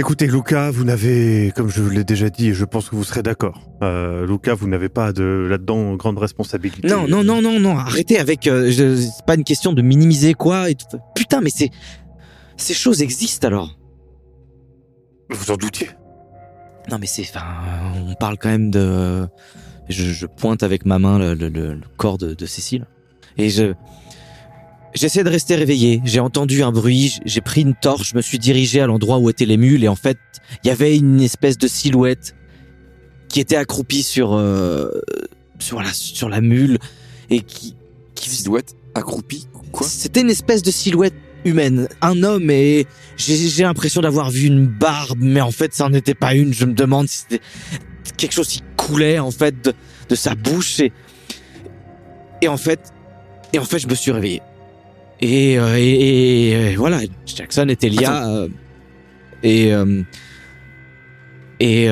Écoutez, Lucas, vous n'avez, comme je vous l'ai déjà dit, et je pense que vous serez d'accord. Euh, Lucas, vous n'avez pas de là-dedans grande responsabilité. Non, non, non, non, non, arrêtez avec. euh, c'est pas une question de minimiser quoi et tout. Putain, mais c'est. Ces choses existent alors. Vous en doutiez? Non, mais c'est. Enfin, on parle quand même de. Je, je pointe avec ma main le, le- le- le corps de, de Cécile. Et je. J'essaie de rester réveillé. J'ai entendu un bruit. J'ai pris une torche. Je me suis dirigé à l'endroit où étaient les mules. Et en fait, il y avait une espèce de silhouette qui était accroupie sur. euh, sur, la, sur la mule. Et qui. qui Silhouette accroupie, quoi? C'était une espèce de silhouette humaine, un homme et j'ai j'ai l'impression d'avoir vu une barbe, mais en fait ça n'en était pas une. Je me demande si c'était quelque chose qui coulait en fait de, de sa bouche et et en fait et en fait je me suis réveillé. Et euh, et, et, voilà, Jackson et Elia euh, et euh, et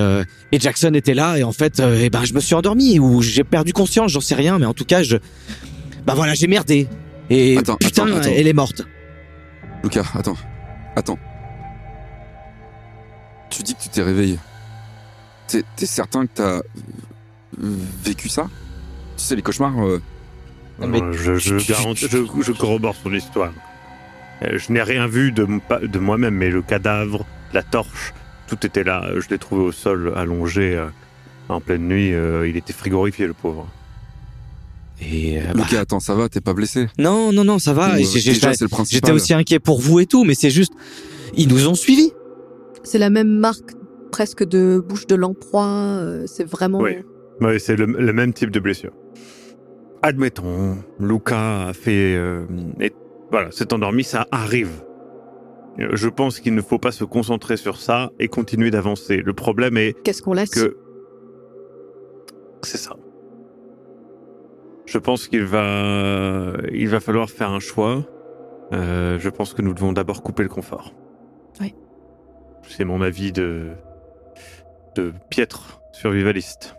et Jackson était là et en fait ben je me suis endormi ou j'ai perdu conscience, j'en sais rien, mais en tout cas je bah voilà j'ai merdé. Et Attends, putain, attends, attends. elle est morte. Lucas, attends. Attends. Tu dis que tu t'es réveillé. T'es certain que t'as vécu ça? Tu sais, les cauchemars. euh, Mais je, je, tu- garantis- je, je corrobore son histoire. Euh, Je n'ai rien vu de, moi-même, mais le cadavre, la torche, tout était là. Je l'ai trouvé au sol, allongé euh, en pleine nuit. euh, il était frigorifié, le pauvre. Et euh, bah, Lucas, attends, ça va, t'es pas blessé? Non, non, non, ça va. J'étais aussi inquiet pour vous et tout, mais c'est juste, ils nous ont suivis. C'est la même marque presque de bouche de lamproie. euh, c'est vraiment. Oui. C'est le, le même type de blessure. Admettons, Luca a fait... euh, et, voilà, s'est endormi, ça arrive. Euh, Je pense qu'il ne faut pas se concentrer sur ça et continuer d'avancer. Le problème est Qu'est-ce qu'on laisse? que c'est ça. Je pense qu'il va, il va falloir faire un choix. Euh, je pense que nous devons d'abord couper le confort. Oui. C'est mon avis de de piètre survivaliste.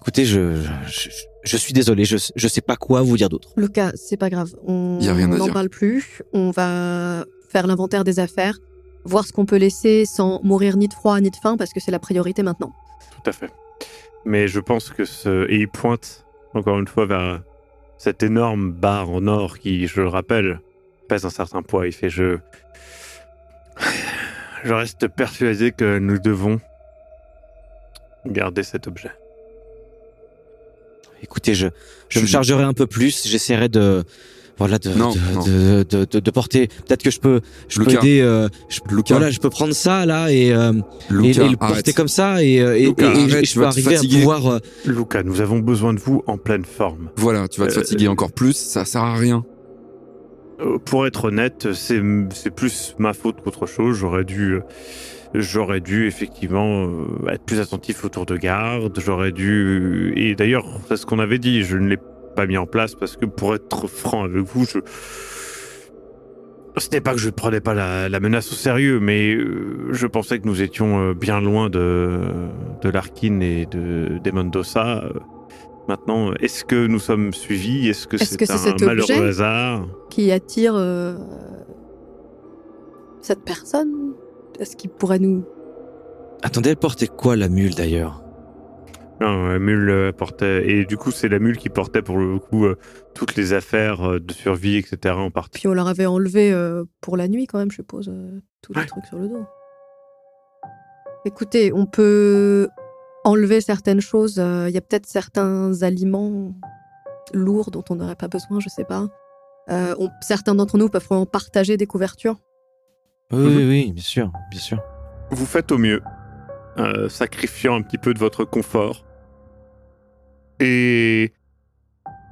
Écoutez, je, je, je- suis désolé, je, je sais pas quoi vous dire d'autre. Lucas, c'est pas grave. On n'en parle plus. On va faire l'inventaire des affaires, voir ce qu'on peut laisser sans mourir ni de froid ni de faim, parce que c'est la priorité maintenant. Tout à fait. Mais je pense que ce et il pointe encore une fois vers cette énorme barre en or qui, je le rappelle, pèse un certain poids. Il fait je je reste persuadé que nous devons garder cet objet. Écoutez, je, je me chargerai un peu plus, j'essaierai de, voilà, de, Non, de, non. de, de, de- de porter. Peut-être que je peux, je peux Lucas. aider. euh, je, Lucas. voilà, je peux prendre ça là et, euh, et, Lucas, et le porter arrête. comme ça et, euh, et, Lucas, et- et arrête, je peux arriver à pouvoir. euh, Luca, nous avons besoin de vous en pleine forme. Voilà, tu vas te Euh, fatiguer encore plus, ça sert à rien. Pour être honnête, c'est c'est plus ma faute qu'autre chose. J'aurais dû, euh, j'aurais dû effectivement euh, être plus attentif au tour de garde. J'aurais dû, et d'ailleurs, c'est ce qu'on avait dit. Je ne l'ai pas mis en place parce que, pour être franc avec vous, je, ce n'est pas que je ne prenais pas la, la menace au sérieux, mais euh, je pensais que nous étions euh, bien loin de de Larkin et de des Mendoza. Maintenant, est-ce que nous sommes suivis? Est-ce que Est-ce c'est c'est un cet malheureux hasard? Qui attire euh, cette personne? Est-ce qu'il pourrait nous. Attendez, elle portait quoi la mule d'ailleurs? Non, la mule euh, portait. Et du coup, c'est la mule qui portait pour le coup euh, toutes les affaires euh, de survie, etc. en partie. Puis on leur avait enlevé euh, pour la nuit quand même, je suppose, euh, tous les Ouais. trucs sur le dos. Écoutez, on peut enlever certaines choses. euh, Il y a peut-être certains aliments lourds dont on n'aurait pas besoin, je sais pas. Euh, on- certains d'entre nous peuvent vraiment partager des couvertures. Oui, oui, oui, bien sûr, bien sûr. Vous faites au mieux, euh, sacrifiant un petit peu de votre confort. Et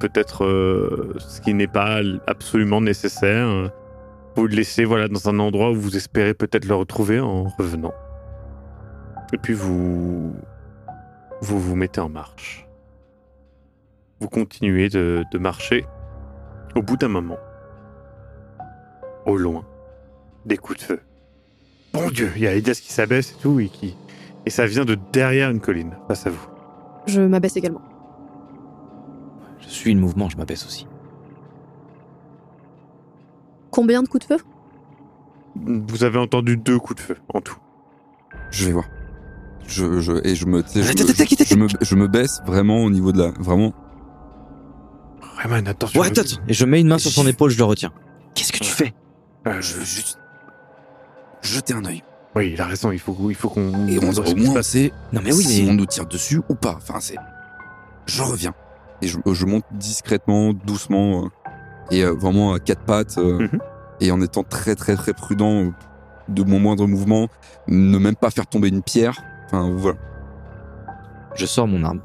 peut-être euh, ce qui n'est pas absolument nécessaire, vous le laissez voilà, dans un endroit où vous espérez peut-être le retrouver en revenant. Et puis vous vous vous mettez en marche. Vous continuez de, de marcher. Au bout d'un moment, au loin, des coups de feu. Bon Dieu, il y a Elias qui s'abaisse et tout, et qui. Et ça vient de derrière une colline, face à vous. Je m'abaisse également. Je suis le mouvement, je m'abaisse aussi. Combien de coups de feu? Vous avez entendu deux coups de feu en tout. Je vais voir. Je, je, et je me, je, me- arrête, arrête, je me, je me baisse vraiment au niveau de la, vraiment. Rayman, attention. Ouais, attends, attends. Et je mets une main sur son épaule, je le retiens. Qu'est-ce que tu fais? Euh, Je veux juste jeter un œil. Oui, il a raison, il faut, il faut qu'on. Et on, ce au moins, on sait Non mais oui, si mais on nous tire dessus ou pas. Enfin, c'est. Je reviens. Et je, je monte discrètement, doucement, euh, et euh, vraiment à quatre pattes, euh, Mhm. et en étant très très très prudent de mon moindre mouvement, ne même pas faire tomber une pierre. Enfin, voilà. je sors mon arme.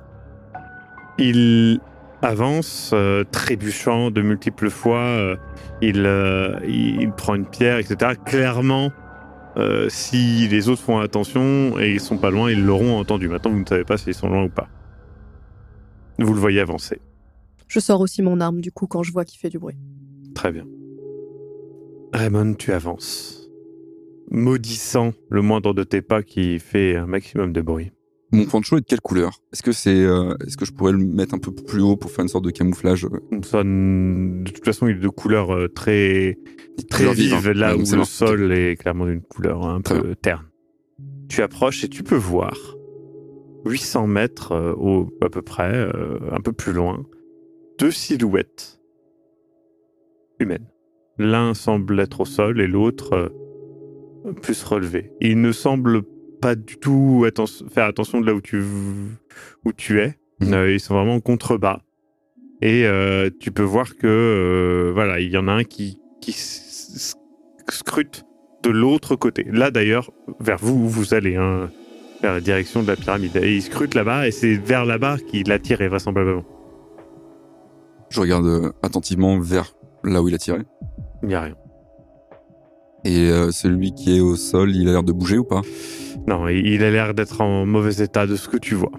Il avance, euh, trébuchant de multiples fois. euh, il, euh, il, il prend une pierre, etc. Clairement, euh, si les autres font attention et ils sont pas loin, ils l'auront entendu. Maintenant, vous ne savez pas s'ils sont loin ou pas. Vous le voyez avancer. Je sors aussi mon arme du coup quand je vois qu'il fait du bruit. Très bien. Raymond, tu avances. Maudissant le moindre de tes pas qui fait un maximum de bruit. Mon poncho est de quelle couleur? Est-ce que c'est, euh, est-ce que je pourrais le mettre un peu plus haut pour faire une sorte de camouflage? Ça, de toute façon, il est de couleur euh, très, très couleur vive, vive, hein. là Ouais, où le bon. sol est clairement d'une couleur un Très peu terne. Tu approches et tu peux voir 800 mètres euh, au, à peu près, un peu plus loin, deux silhouettes humaines. L'un semble être au sol et l'autre plus relevé. Il ne semble pas du tout atten- faire attention de là où tu, où tu es. Mhm. Euh, ils sont vraiment en contrebas. Et euh, tu peux voir que euh, voilà, il y en a un qui, scrute de l'autre côté. Là d'ailleurs, vers vous vous allez, hein, vers la direction de la pyramide. Et il scrute là-bas et c'est vers là-bas qu'il a tiré vraisemblablement. Je regarde attentivement vers là où il a tiré. Il n'y a rien. Et euh, celui qui est au sol, il a l'air de bouger ou pas? Non, il a l'air d'être en mauvais état de ce que tu vois.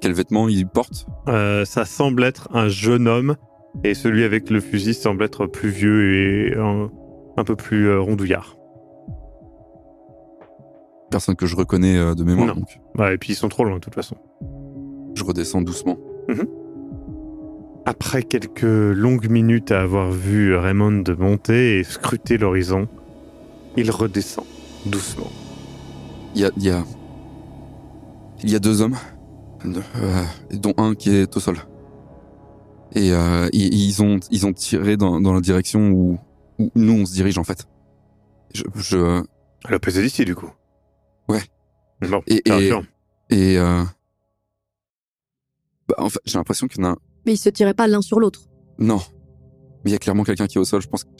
Quel vêtement il porte? Euh, ça semble être un jeune homme et celui avec le fusil semble être plus vieux et un, un peu plus euh, rondouillard. Personne que je reconnais de mémoire. Non. Donc Ouais, et puis ils sont trop loin de toute façon. je redescends doucement. Après quelques longues minutes à avoir vu Raymond monter et scruter l'horizon, il redescend doucement. Il y a, il y a, il y a deux hommes, euh, dont un qui est au sol. Et euh, ils, ont, ils ont tiré dans, dans la direction où, où nous on se dirige en fait. Je, je À l'opposé d'ici, du coup. Ouais. Bon, Et- et- et euh, bah, en fait, j'ai l'impression qu'il y en a. Mais ils se tiraient pas l'un sur l'autre. Non, mais il y a clairement quelqu'un qui est au sol. Je pense. que-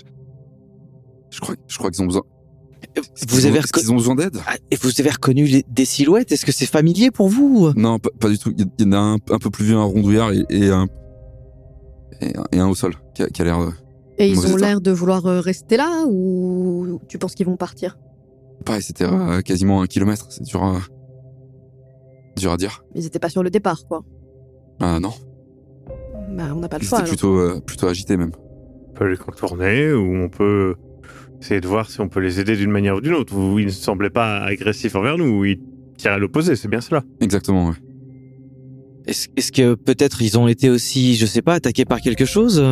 Je crois, je crois qu'ils ont besoin. Vous avez qu'ils ont besoin d'aide Ah, Et vous avez reconnu les- des silhouettes? Est-ce que c'est familier pour vous Non, pas, pas du tout. Il y- en a un, un peu plus vieux, un rondouillard et, et un et un, et un au sol qui a, qui a l'air. euh, Et ils ont l'air de vouloir euh, rester là ou tu penses qu'ils vont partir? Pareil, c'était euh, quasiment un kilomètre. C'est dur à, dur à dire. Ils étaient pas sur le départ, quoi. Ah non, Bah, on n'a pas le choix. alors. plutôt, euh, plutôt agités même. On peut les contourner ou on peut essayer de voir si on peut les aider d'une manière ou d'une autre. Ou ils ne semblaient pas agressifs envers nous, ou ils tiraient à l'opposé, c'est bien cela. Exactement, ouais. Est-ce que peut-être ils ont été aussi, je sais pas, attaqués par quelque chose?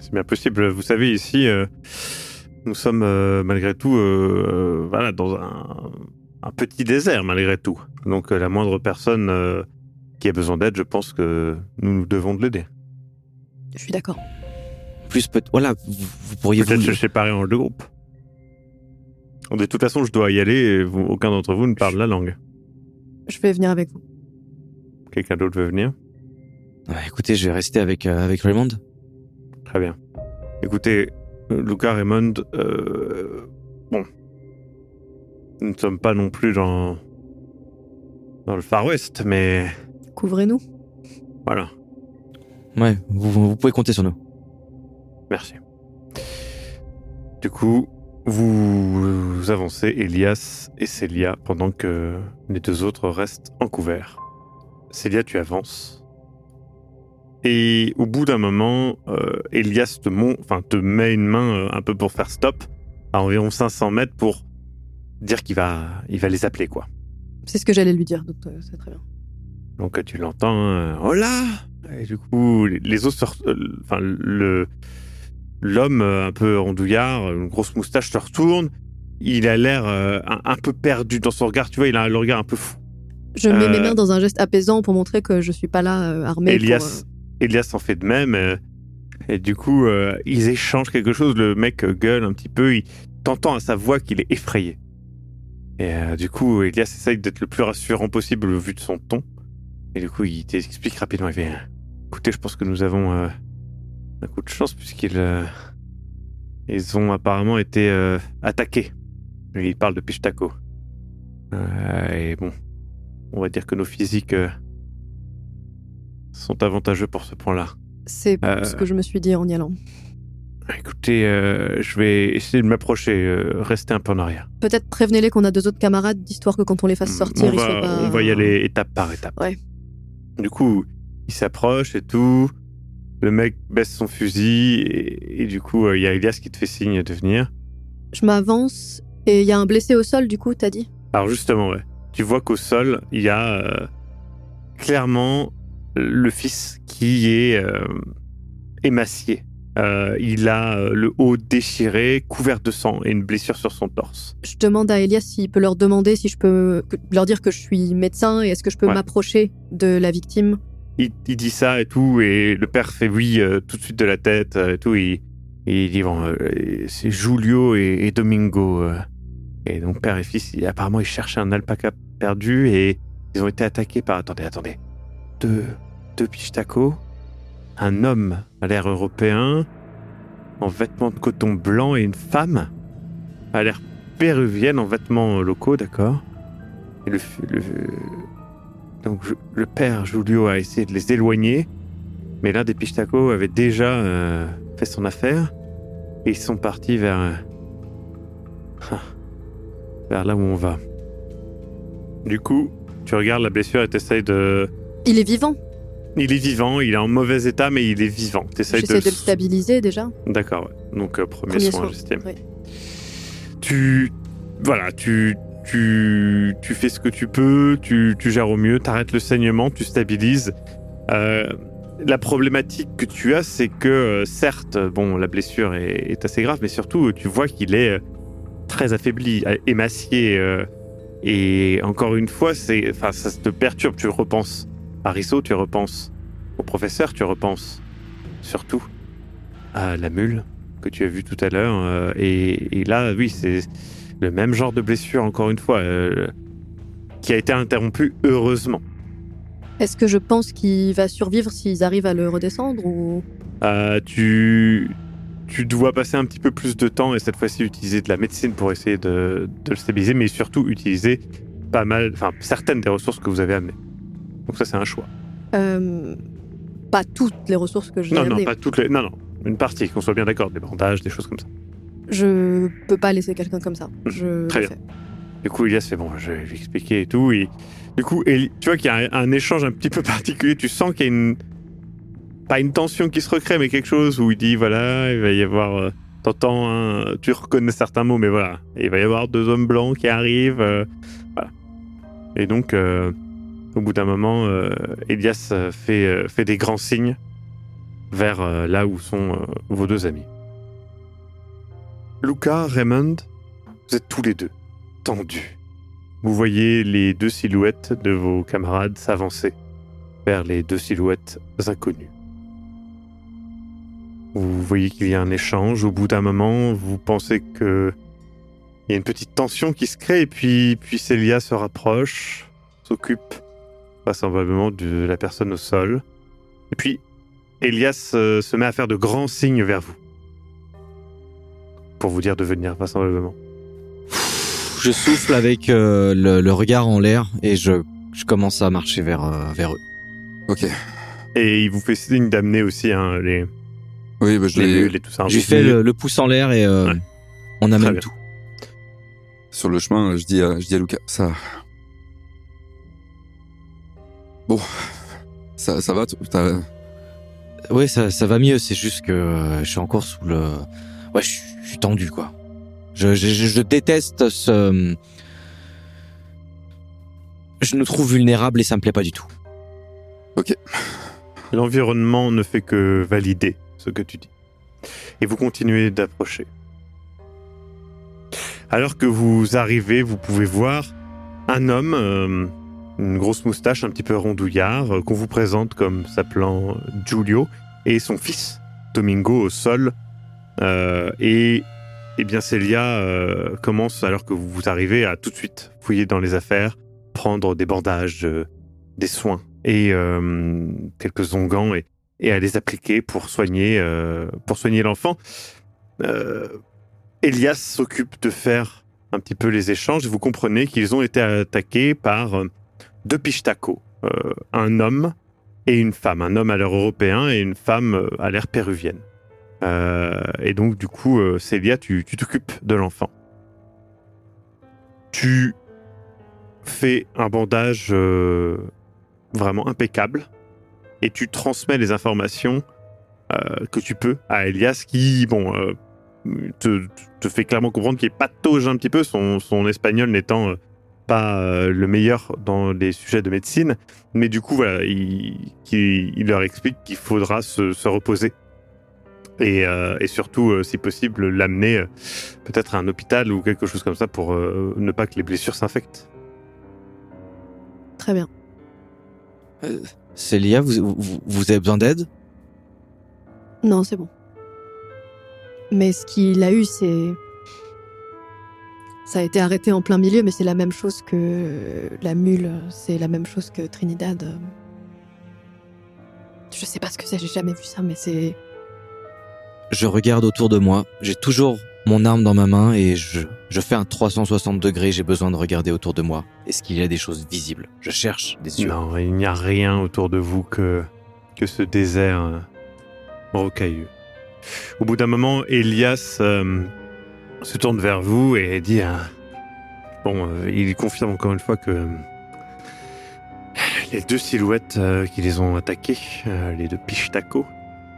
C'est bien possible. Vous savez, ici, euh, nous sommes euh, malgré tout euh, voilà, dans un, un petit désert, malgré tout. Donc euh, la moindre personne euh, qui a besoin d'aide, je pense que nous, nous devons de l'aider. Je suis d'accord. Plus peut voilà, vous, vous pourriez Peut-être vous... se séparer en deux groupes. De toute façon, je dois y aller et vous- aucun d'entre vous ne parle la langue. Je vais venir avec vous. Quelqu'un d'autre veut venir? Ouais, écoutez, je vais rester avec euh, avec Raymond. Très bien. Écoutez, Luca Raymond, euh, bon, nous ne sommes pas non plus dans dans le Far West, mais Couvrez-nous. voilà. Ouais, vous, vous pouvez compter sur nous. Merci. Du coup, Vous, vous avancez, Elias et Célia, pendant que les deux autres restent en couvert. Célia, tu avances. Et au bout d'un moment, euh, Elias te, mon- enfin, te met une main euh, un peu pour faire stop, à environ 500 mètres, pour dire qu'il va, il va les appeler, quoi. C'est ce que j'allais lui dire, donc euh, c'est très bien. Donc tu l'entends, hein, oh là Et du coup, les- les autres, euh, enfin le l'homme euh, un peu rondouillard, une grosse moustache, se retourne. Il a l'air euh, un, un peu perdu dans son regard. Tu vois, il a le regard un peu fou. Je mets mes mains dans un geste apaisant pour montrer que je suis pas là armé. Elias, Elias en fait de même. et du coup, ils échangent quelque chose. Le mec gueule un petit peu. Il t'entend à sa voix qu'il est effrayé. Et du coup, Elias essaye d'être le plus rassurant possible au vu de son ton. Et du coup, il t'explique rapidement. Il fait Écoutez, je pense que nous avons euh, un coup de chance puisqu'ils euh, ils ont apparemment été euh, attaqués. Et il parle de Pichtaco. Et bon, on va dire que nos physiques sont avantageux pour ce point-là. C'est ce que je me suis dit en y allant. Écoutez, euh, je vais essayer de m'approcher, euh, rester un peu en arrière. Peut-être prévenez-les qu'on a deux autres camarades, d'histoire que quand on les fasse sortir, on, ils va, soient pas... on va y aller étape par étape. Ouais. Du coup, il s'approche et tout. Le mec baisse son fusil et, et du coup, euh, il y a Elias qui te fait signe de venir. Je m'avance et il y a un blessé au sol, du coup, t'as dit? Alors justement, ouais, tu vois qu'au sol, il y a euh, clairement le fils qui est euh, émacié. Euh, il a euh, le haut déchiré, couvert de sang et une blessure sur son torse. Je demande à Elias s'il peut leur demander si je peux leur dire que je suis médecin et est-ce que je peux Ouais. m'approcher de la victime. Il, il dit ça et tout, et le père fait oui euh, tout de suite de la tête et tout. Et, et il dit bon, euh, c'est Julio et, et Domingo. Et donc père et fils, il- apparemment ils cherchaient un alpaca perdu et ils ont été attaqués par. Attendez, attendez. Deux, deux pichtacos, un homme à l'air européen, en vêtements de coton blanc et une femme à l'air péruvienne en vêtements locaux, d'accord? Le, donc le père Julio a essayé de les éloigner, mais l'un des Pichtacos avait déjà euh, fait son affaire et ils sont partis vers euh, vers là où on va. Du coup, tu regardes la blessure et t'essayes de. Il est vivant. Il est vivant, il est en mauvais état, mais il est vivant. J'essaie de le s- stabiliser déjà. D'accord, ouais. Donc euh, premier, Premier soin, soin, oui. Tu, voilà, tu, tu, tu fais ce que tu peux, tu, tu gères au mieux, t'arrêtes le saignement, tu stabilises. Euh, la problématique que tu as, c'est que euh, certes, bon, la blessure est, est assez grave, mais surtout, tu vois qu'il est euh, très affaibli, émacié. euh, et encore une fois, c'est, enfin, ça te perturbe. Tu repenses à Risso, tu repenses au professeur, tu repenses surtout à la mule que tu as vue tout à l'heure. euh, et, et là, oui, c'est le même genre de blessure, encore une fois, euh, qui a été interrompue heureusement. Est-ce que je pense qu'il va survivre s'ils arrivent à le redescendre ou? Euh, tu, tu dois passer un petit peu plus de temps et cette fois-ci utiliser de la médecine pour essayer de, de le stabiliser, mais surtout utiliser pas mal, enfin certaines des ressources que vous avez amenées. Donc ça, c'est un choix. Euh, pas toutes les ressources que je Non, non, pas toutes les, non, non, une partie, qu'on soit bien d'accord, des bandages, des choses comme ça. Je peux pas laisser quelqu'un comme ça. Mhm, Je très bien. Du coup, Elias fait bon, je vais lui expliquer et tout. Et du coup, Eli- tu vois qu'il y a un, un échange un petit peu particulier. Tu sens qu'il y a une. Pas une tension qui se recrée, mais quelque chose où il dit voilà, il va y avoir. euh, T'entends, un- tu reconnais certains mots, mais voilà. Il va y avoir deux hommes blancs qui arrivent. euh, voilà. Et donc, euh, au bout d'un moment, euh, Elias euh, fait, euh, fait des grands signes vers là où sont vos deux amis. Luca, Raymond, vous êtes tous les deux tendus. Vous voyez les deux silhouettes de vos camarades s'avancer vers les deux silhouettes inconnues. Vous voyez qu'il y a un échange. Au bout d'un moment, vous pensez que il y a une petite tension qui se crée et puis, puis Célia se rapproche, s'occupe vraisemblablement de la personne au sol. Et puis Elias euh, se met à faire de grands signes vers vous. Pour vous dire de venir, vraisemblablement. Je souffle avec euh, le, le regard en l'air et je, je commence à marcher vers, euh, vers eux. Ok. Et il vous fait signe d'amener aussi hein, les, Oui, bah, je les tout ça. J'ai fait venez- le, le pouce en l'air et euh, Ouais. On amène tout. Sur le chemin, je dis à, je dis à Lucas, ça. Bon, ça, ça va. Oui, ça, ça va mieux. C'est juste que euh, je suis encore sous le. Ouais, je, suis- je suis tendu, quoi. Je, je, je- je déteste ce. Je nous trouve vulnérables et ça me plaît pas du tout. L'environnement ne fait que valider ce que tu dis. Et vous continuez d'approcher. Alors que vous arrivez, vous pouvez voir un homme, euh, une grosse moustache, un petit peu rondouillard, euh, qu'on vous présente comme s'appelant Giulio, et son fils, Domingo, au sol. Euh, et, eh bien, Celia euh, commence, alors que vous arrivez, à tout de suite fouiller dans les affaires, prendre des bandages, des soins et quelques onguents et, et à les appliquer pour soigner, pour soigner l'enfant. Elias s'occupe de faire un petit peu les échanges et vous comprenez qu'ils ont été attaqués par deux pichtacos, euh, un homme et une femme, un homme à l'air européen et une femme euh, à l'air péruvienne. Euh, et donc du coup, Célia, tu t'occupes de l'enfant. Tu fais un bandage vraiment impeccable et tu transmets les informations que tu peux à Elias qui, bon, te, fait clairement comprendre qu'il patauge un petit peu, son, son espagnol n'étant pas euh, le meilleur dans les sujets de médecine, mais du coup, voilà, il, leur explique qu'il faudra se, se reposer. Et, euh, et surtout, euh, si possible, l'amener euh, peut-être à un hôpital ou quelque chose comme ça pour euh, ne pas que les blessures s'infectent. Très bien. Célia, vous, vous, vous avez besoin d'aide? Non, c'est bon. Mais ce qu'il a eu, c'est. Ça a été arrêté en plein milieu, mais c'est la même chose que la mule, c'est la même chose que Trinidad. Je sais pas ce que c'est, j'ai jamais vu ça, mais c'est. Je regarde autour de moi. J'ai toujours mon arme dans ma main et je, je fais un 360 degrés. J'ai besoin de regarder autour de moi. Est-ce qu'il y a des choses visibles? Je cherche des yeux. Non, il n'y a rien autour de vous que, que ce désert euh, rocailleux. Au bout d'un moment, Elias euh, se tourne vers vous et dit euh, Bon, euh, il confirme encore une fois que euh, les deux silhouettes euh, qui les ont attaqués, euh, les deux pichtacos,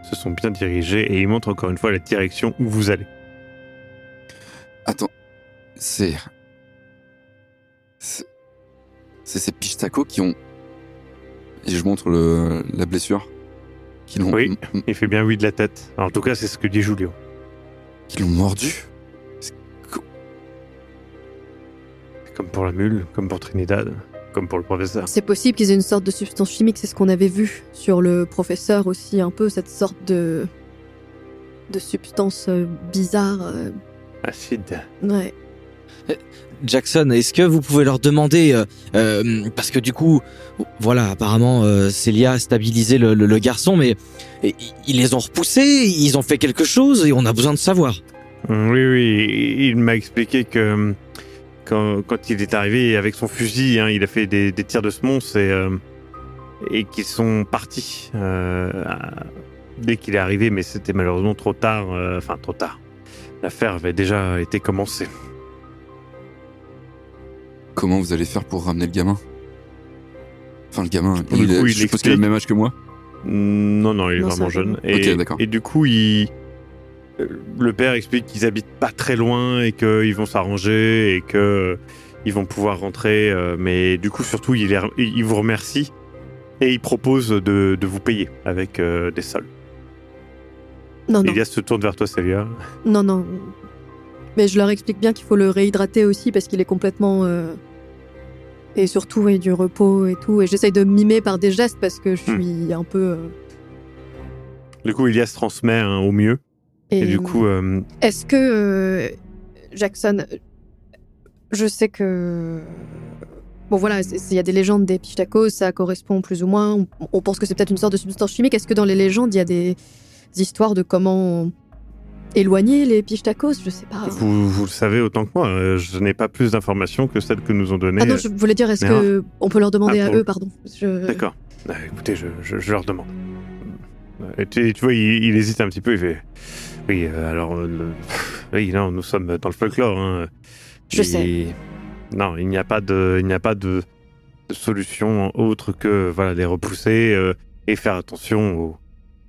se sont bien dirigés et il montre encore une fois la direction où vous allez. Attends, c'est. C'est c'est ces pichtacos qui ont. Et je montre le, la blessure. Qui l'ont Oui. Il fait bien oui de la tête. Alors, en tout cas, c'est ce que dit Julio. qui l'ont mordu. Comme pour la mule, comme pour Trinidad, comme pour le professeur. C'est possible qu'ils aient une sorte de substance chimique, c'est ce qu'on avait vu sur le professeur aussi, un peu cette sorte de. de substance euh, bizarre. euh, Acide. Ouais. Jackson, est-ce que vous pouvez leur demander euh, euh, parce que du coup, voilà, apparemment euh, Célia a stabilisé le, le- le garçon, mais et- ils les ont repoussés, ils ont fait quelque chose et on a besoin de savoir. Mm, Oui, oui, il m'a expliqué que euh, quand, quand il est arrivé avec son fusil, hein, il a fait des, des tirs de semonce et, euh, et qu'ils sont partis euh, dès qu'il est arrivé, mais c'était malheureusement trop tard, euh, enfin trop tard. L'affaire avait déjà été commencée. Comment vous allez faire pour ramener le gamin? Enfin, le gamin, Pour le il, est- coup, il je suppose qu'il a le explique. même âge que moi? Non, non, il est Non, vraiment jeune. Et, Ok, d'accord. et du coup, il, le père explique qu'ils habitent pas très loin et qu'ils vont s'arranger et que euh, ils vont pouvoir rentrer. euh, mais du coup, surtout, il, vous remercie et il propose de, de vous payer avec euh, des sols. Non, non. Elias se tourne vers toi, Célia. Non, non. Mais je leur explique bien qu'il faut le réhydrater aussi parce qu'il est complètement. euh, Et surtout, oui, du repos et tout. Et j'essaye de mimer par des gestes parce que je suis un peu. euh, Du coup, Elias transmet hein, au mieux. Et, du coup, euh, Est-ce que. euh, Jackson. Je sais que. Bon, voilà, il y a des légendes des pichtacos, ça correspond plus ou moins. On, on pense que c'est peut-être une sorte de substance chimique. Est-ce que dans les légendes, il y a des histoires de comment éloigner les pichtacos Je sais pas. vous, vous le savez autant que moi. euh, Je n'ai pas plus d'informations que celles que nous ont données. Ah non, je voulais dire, est-ce que on peut leur demander Ah, à pour- eux, pardon? Je- D'accord. Euh, écoutez, je, je- je leur demande. Et tu, tu vois, il, il hésite un petit peu, il fait Oui, euh, alors, euh, le- oui, non, nous sommes dans le folklore. hein. Je Et- sais. Non, il n'y a pas de, il n'y a pas de, solution autre que voilà les repousser euh, et faire attention. Aux...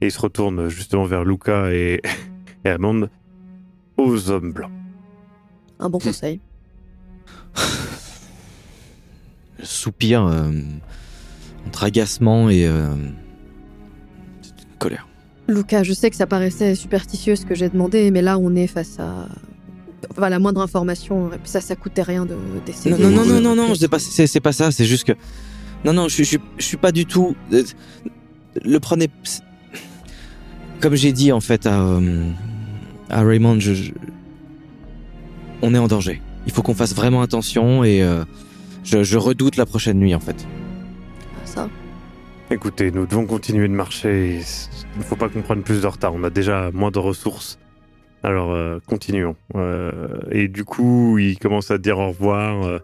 Et il se retourne justement vers Luca et, et Amand aux hommes blancs. Un bon conseil. Euh, entre agacement et euh, colère. Luca, je sais que ça paraissait superstitieux ce que j'ai demandé, mais là on est face à. Enfin, la moindre information, ça, ça coûtait rien de d'essayer. Non, non, non, non, non, non, plus. c'est pas, c'est, c'est pas ça, c'est juste que. Non, non, je, je, je suis pas du tout. Le prenez. Comme j'ai dit en fait à, euh, à Raymond, je, je- on est en danger. Il faut qu'on fasse vraiment attention et euh, je redoute la prochaine nuit en fait. Écoutez, nous devons continuer de marcher. Il ne faut pas qu'on prenne plus de retard. On a déjà moins de ressources. Alors, euh, continuons. Euh, et du coup, il commence à dire au revoir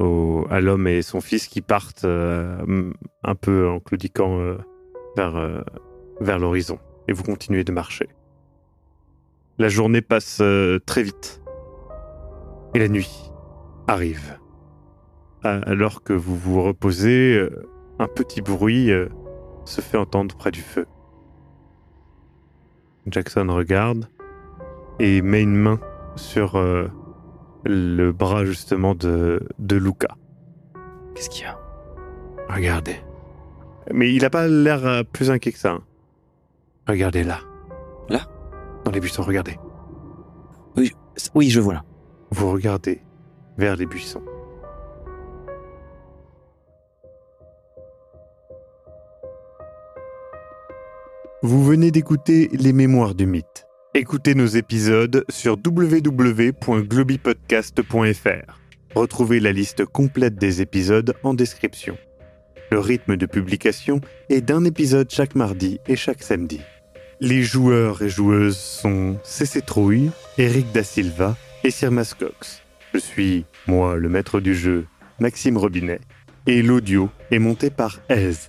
euh, à l'homme et son fils qui partent un peu en claudiquant vers, vers l'horizon. Et vous continuez de marcher. La journée passe très vite. Et la nuit arrive. Alors que vous vous reposez, un petit bruit euh, se fait entendre près du feu. Jackson regarde et met une main sur euh, le bras justement de, de Luca. Qu'est-ce qu'il y a? Regardez. Mais il n'a pas l'air euh, plus inquiet que ça. hein. Regardez là. Là? Dans les buissons, regardez. Oui, je vois là. Vous regardez vers les buissons. Vous venez d'écouter Les Mémoires du Mythe. Écoutez nos épisodes sur www.globipodcast.fr. Retrouvez la liste complète des épisodes en description. Le rythme de publication est d'un épisode chaque mardi et chaque samedi. Les joueurs et joueuses sont CC Trouille, Eric Da Silva et Sir Mascox. Je suis, moi, le maître du jeu, Maxime Robinet, et l'audio est monté par Ez.